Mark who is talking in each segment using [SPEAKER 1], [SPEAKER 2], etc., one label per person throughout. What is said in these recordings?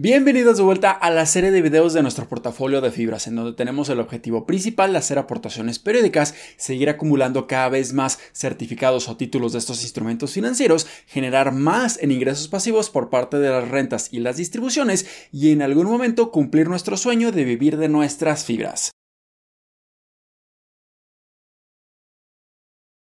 [SPEAKER 1] Bienvenidos de vuelta a la serie de videos de nuestro portafolio de fibras, en donde tenemos el objetivo principal de hacer aportaciones periódicas, seguir acumulando cada vez más certificados o títulos de estos instrumentos financieros, generar más en ingresos pasivos por parte de las rentas y las distribuciones y en algún momento cumplir nuestro sueño de vivir de nuestras fibras.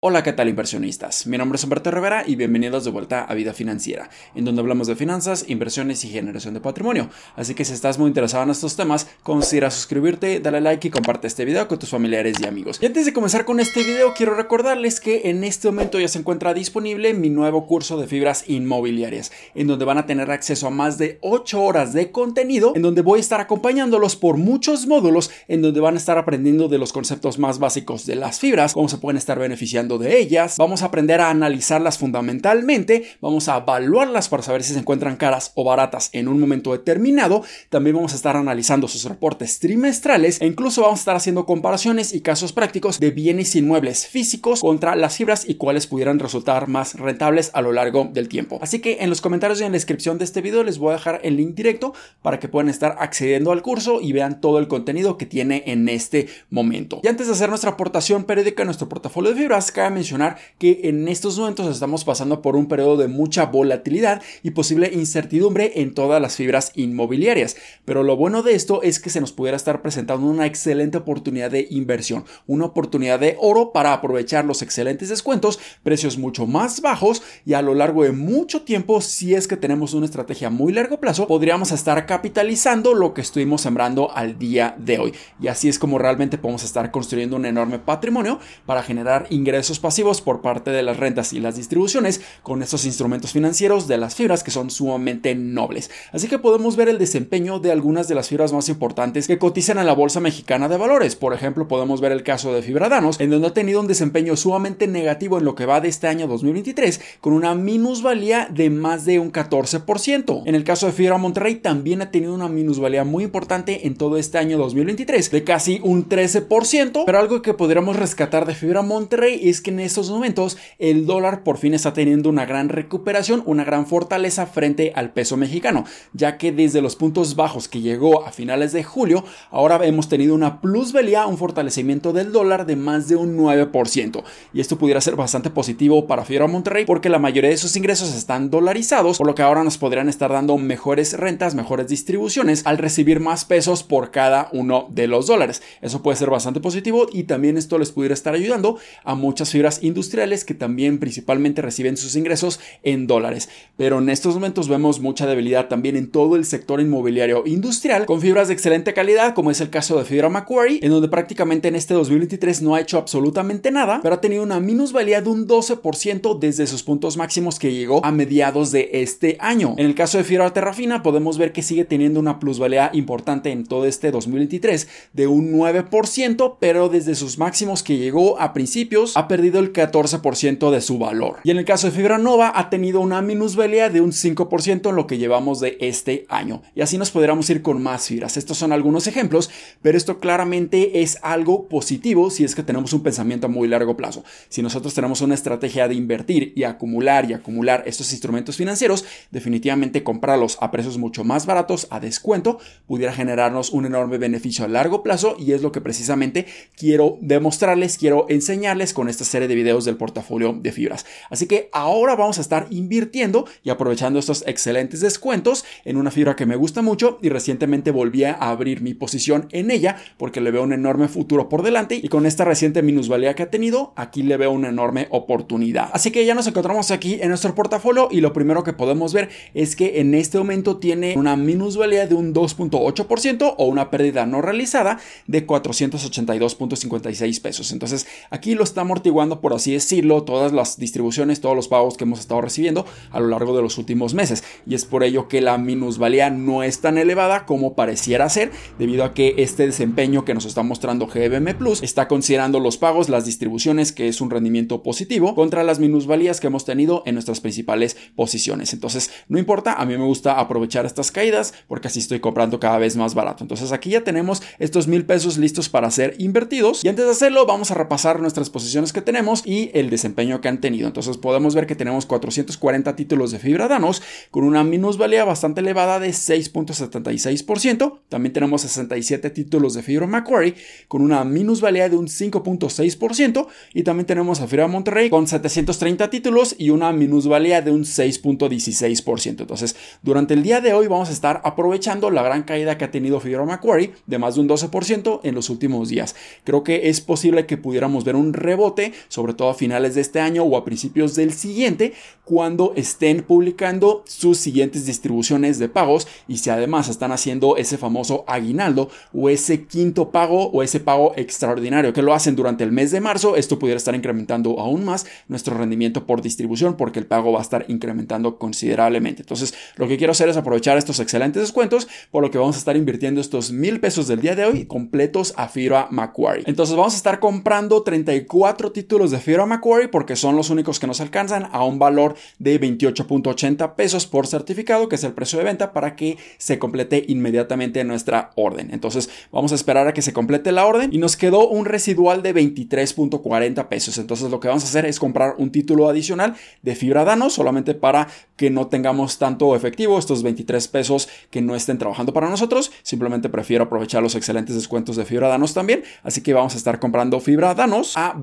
[SPEAKER 1] Hola, ¿qué tal inversionistas? Mi nombre es Humberto Rivera y bienvenidos de vuelta a Vida Financiera, en donde hablamos de finanzas, inversiones y generación de patrimonio. Así que si estás muy interesado en estos temas, considera suscribirte, dale like y comparte este video con tus familiares y amigos. Y antes de comenzar con este video, quiero recordarles que en este momento ya se encuentra disponible mi nuevo curso de fibras inmobiliarias, en donde van a tener acceso a más de 8 horas de contenido, en donde voy a estar acompañándolos por muchos módulos, en donde van a estar aprendiendo de los conceptos más básicos de las fibras, cómo se pueden estar beneficiando de ellas, vamos a aprender a analizarlas fundamentalmente, vamos a evaluarlas para saber si se encuentran caras o baratas en un momento determinado, también vamos a estar analizando sus reportes trimestrales e incluso vamos a estar haciendo comparaciones y casos prácticos de bienes inmuebles físicos contra las fibras y cuáles pudieran resultar más rentables a lo largo del tiempo. Así que en los comentarios y en la descripción de este video les voy a dejar el link directo para que puedan estar accediendo al curso y vean todo el contenido que tiene en este momento. Y antes de hacer nuestra aportación periódica a nuestro portafolio de fibras, mencionar que en estos momentos estamos pasando por un periodo de mucha volatilidad y posible incertidumbre en todas las fibras inmobiliarias. Pero lo bueno de esto es que se nos pudiera estar presentando una excelente oportunidad de inversión, una oportunidad de oro para aprovechar los excelentes descuentos, precios mucho más bajos y a lo largo de mucho tiempo, si es que tenemos una estrategia muy largo plazo, podríamos estar capitalizando lo que estuvimos sembrando al día de hoy. Y así es como realmente podemos estar construyendo un enorme patrimonio para generar ingresos pasivos por parte de las rentas y las distribuciones con estos instrumentos financieros de las fibras que son sumamente nobles. Así que podemos ver el desempeño de algunas de las fibras más importantes que cotizan en la Bolsa Mexicana de Valores. Por ejemplo, podemos ver el caso de Fibradanos, en donde ha tenido un desempeño sumamente negativo en lo que va de este año 2023, con una minusvalía de más de un 14%. En el caso de Fibra Monterrey también ha tenido una minusvalía muy importante en todo este año 2023, de casi un 13%, pero algo que podríamos rescatar de Fibra Monterrey es que en estos momentos el dólar por fin está teniendo una gran recuperación, una gran fortaleza frente al peso mexicano, ya que desde los puntos bajos que llegó a finales de julio, ahora hemos tenido una plusvalía, un fortalecimiento del dólar de más de un 9%. Y esto pudiera ser bastante positivo para Fibra Monterrey porque la mayoría de sus ingresos están dolarizados, por lo que ahora nos podrían estar dando mejores rentas, mejores distribuciones al recibir más pesos por cada uno de los dólares. Eso puede ser bastante positivo y también esto les pudiera estar ayudando a muchas fibras industriales que también principalmente reciben sus ingresos en dólares. Pero en estos momentos vemos mucha debilidad también en todo el sector inmobiliario industrial con fibras de excelente calidad, como es el caso de Fibra Macquarie, en donde prácticamente en este 2023 no ha hecho absolutamente nada, pero ha tenido una minusvalía de un 12% desde sus puntos máximos que llegó a mediados de este año. En el caso de Fibra Terrafina podemos ver que sigue teniendo una plusvalía importante en todo este 2023 de un 9%, pero desde sus máximos que llegó a principios ha el 14% de su valor. Y en el caso de Fibra Nova ha tenido una minusvalía de un 5% en lo que llevamos de este año. Y así nos podríamos ir con más fibras. Estos son algunos ejemplos, pero esto claramente es algo positivo si es que tenemos un pensamiento a muy largo plazo. Si nosotros tenemos una estrategia de invertir y acumular y acumular estos instrumentos financieros, definitivamente comprarlos a precios mucho más baratos, a descuento, pudiera generarnos un enorme beneficio a largo plazo y es lo que precisamente quiero demostrarles, quiero enseñarles con esta serie de videos del portafolio de fibras. Así que ahora vamos a estar invirtiendo y aprovechando estos excelentes descuentos en una fibra que me gusta mucho y recientemente volví a abrir mi posición en ella porque le veo un enorme futuro por delante y con esta reciente minusvalía que ha tenido, aquí le veo una enorme oportunidad. Así que ya nos encontramos aquí en nuestro portafolio y lo primero que podemos ver es que en este momento tiene una minusvalía de un 2.8% o una pérdida no realizada de 482.56 pesos. Entonces aquí lo está amortiguando por así decirlo, todas las distribuciones, todos los pagos que hemos estado recibiendo a lo largo de los últimos meses. Y es por ello que la minusvalía no es tan elevada como pareciera ser, debido a que este desempeño que nos está mostrando GBM Plus está considerando los pagos, las distribuciones, que es un rendimiento positivo, contra las minusvalías que hemos tenido en nuestras principales posiciones. Entonces, no importa, a mí me gusta aprovechar estas caídas porque así estoy comprando cada vez más barato. Entonces, aquí ya tenemos estos mil pesos listos para ser invertidos. Y antes de hacerlo, vamos a repasar nuestras posiciones que tenemos y el desempeño que han tenido. Entonces podemos ver que tenemos 440 títulos de fibra danos con una minusvalía bastante elevada de 6.76%. También tenemos 67 títulos de fibra Macquarie con una minusvalía de un 5.6% y también tenemos a fibra Monterrey con 730 títulos y una minusvalía de un 6.16%. Entonces, durante el día de hoy vamos a estar aprovechando la gran caída que ha tenido fibra Macquarie de más de un 12% en los últimos días. Creo que es posible que pudiéramos ver un rebote, sobre todo a finales de este año o a principios del siguiente, cuando estén publicando sus siguientes distribuciones de pagos y si además están haciendo ese famoso aguinaldo o ese quinto pago o ese pago extraordinario que lo hacen durante el mes de marzo, esto pudiera estar incrementando aún más nuestro rendimiento por distribución porque el pago va a estar incrementando considerablemente. Entonces, lo que quiero hacer es aprovechar estos excelentes descuentos, por lo que vamos a estar invirtiendo estos mil pesos del día de hoy completos a Fibra Macquarie. Entonces, vamos a estar comprando 34 títulos de Fibra Macquarie porque son los únicos que nos alcanzan a un valor de 28.80 pesos por certificado, que es el precio de venta, para que se complete inmediatamente nuestra orden. Entonces, vamos a esperar a que se complete la orden y nos quedó un residual de 23.40 pesos. Entonces, lo que vamos a hacer es comprar un título adicional de Fibra Dano solamente para que no tengamos tanto efectivo, estos 23 pesos que no estén trabajando para nosotros. Simplemente prefiero aprovechar los excelentes descuentos de Fibra Danos también. Así que vamos a estar comprando Fibra Danos a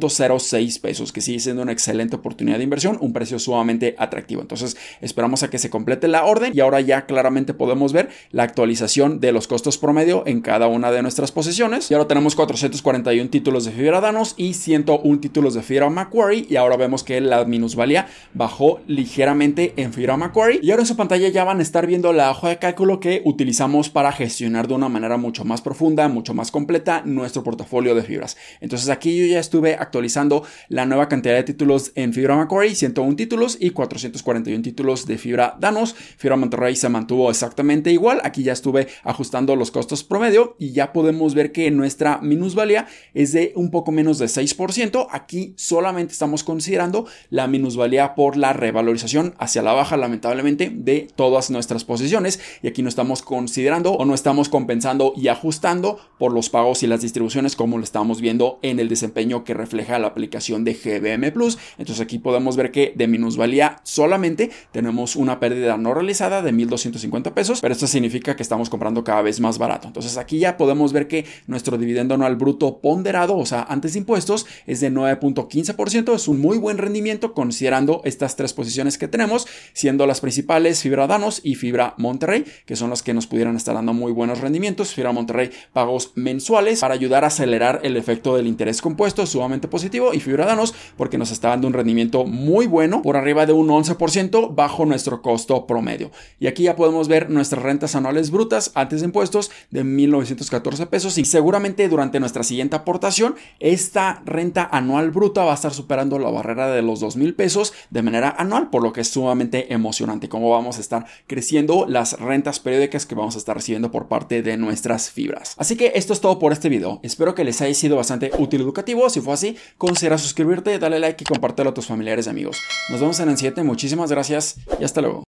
[SPEAKER 1] 20.06 pesos, que sigue siendo una excelente oportunidad de inversión, un precio sumamente atractivo. Entonces esperamos a que se complete la orden y ahora ya claramente podemos ver la actualización de los costos promedio en cada una de nuestras posiciones. Y ahora tenemos 441 títulos de Fibra Danos y 101 títulos de Fibra Macquarie y ahora vemos que la minusvalía bajó ligeramente en Fibra Macquarie y ahora en su pantalla ya van a estar viendo la hoja de cálculo que utilizamos para gestionar de una manera mucho más profunda, mucho más completa nuestro portafolio de fibras. Entonces aquí yo ya estuve actualizando la nueva cantidad de títulos en Fibra Macquarie, 101 títulos y 441 títulos de Fibra Danos. Fibra Monterrey se mantuvo exactamente igual. Aquí ya estuve ajustando los costos promedio y ya podemos ver que nuestra minusvalía es de un poco menos de 6%. Aquí solamente estamos considerando la minusvalía por la revalorización hacia la baja, lamentablemente, de todas nuestras posiciones. Y aquí no estamos considerando o no estamos compensando y ajustando por los pagos y las distribuciones como lo estamos viendo en el desempeño que refleja la aplicación de GBM Plus. Entonces aquí podemos ver que de minusvalía solamente tenemos una pérdida no realizada de 1.250 pesos, pero esto significa que estamos comprando cada vez más barato. Entonces aquí ya podemos ver que nuestro dividendo anual bruto ponderado, o sea, antes de impuestos, es de 9.15%. Es un muy buen rendimiento considerando estas tres posiciones que tenemos, siendo las principales Fibra Danos y Fibra Monterrey, que son las que nos pudieran estar dando muy buenos rendimientos. Fibra Monterrey pagos mensuales para ayudar a acelerar el efecto del interés compuesto, sumamente positivo, y Fibra Danos porque nos está dando un rendimiento muy bueno, por arriba de un 11% bajo nuestro costo promedio. Y aquí ya podemos ver nuestras rentas anuales brutas antes de impuestos de 1.914 pesos y seguramente durante nuestra siguiente aportación esta renta anual bruta va a estar superando la barrera de los 2.000 pesos de manera anual, por lo que es sumamente emocionante cómo vamos a estar creciendo las rentas periódicas que vamos a estar recibiendo por parte de nuestras fibras. Así que esto es todo por este video. Espero que les haya sido bastante útil y educativo. Si fue así, considera suscribirte, dale like y compártelo a tus familiares y amigos. Nos vemos en el siguiente. Muchísimas gracias y hasta luego.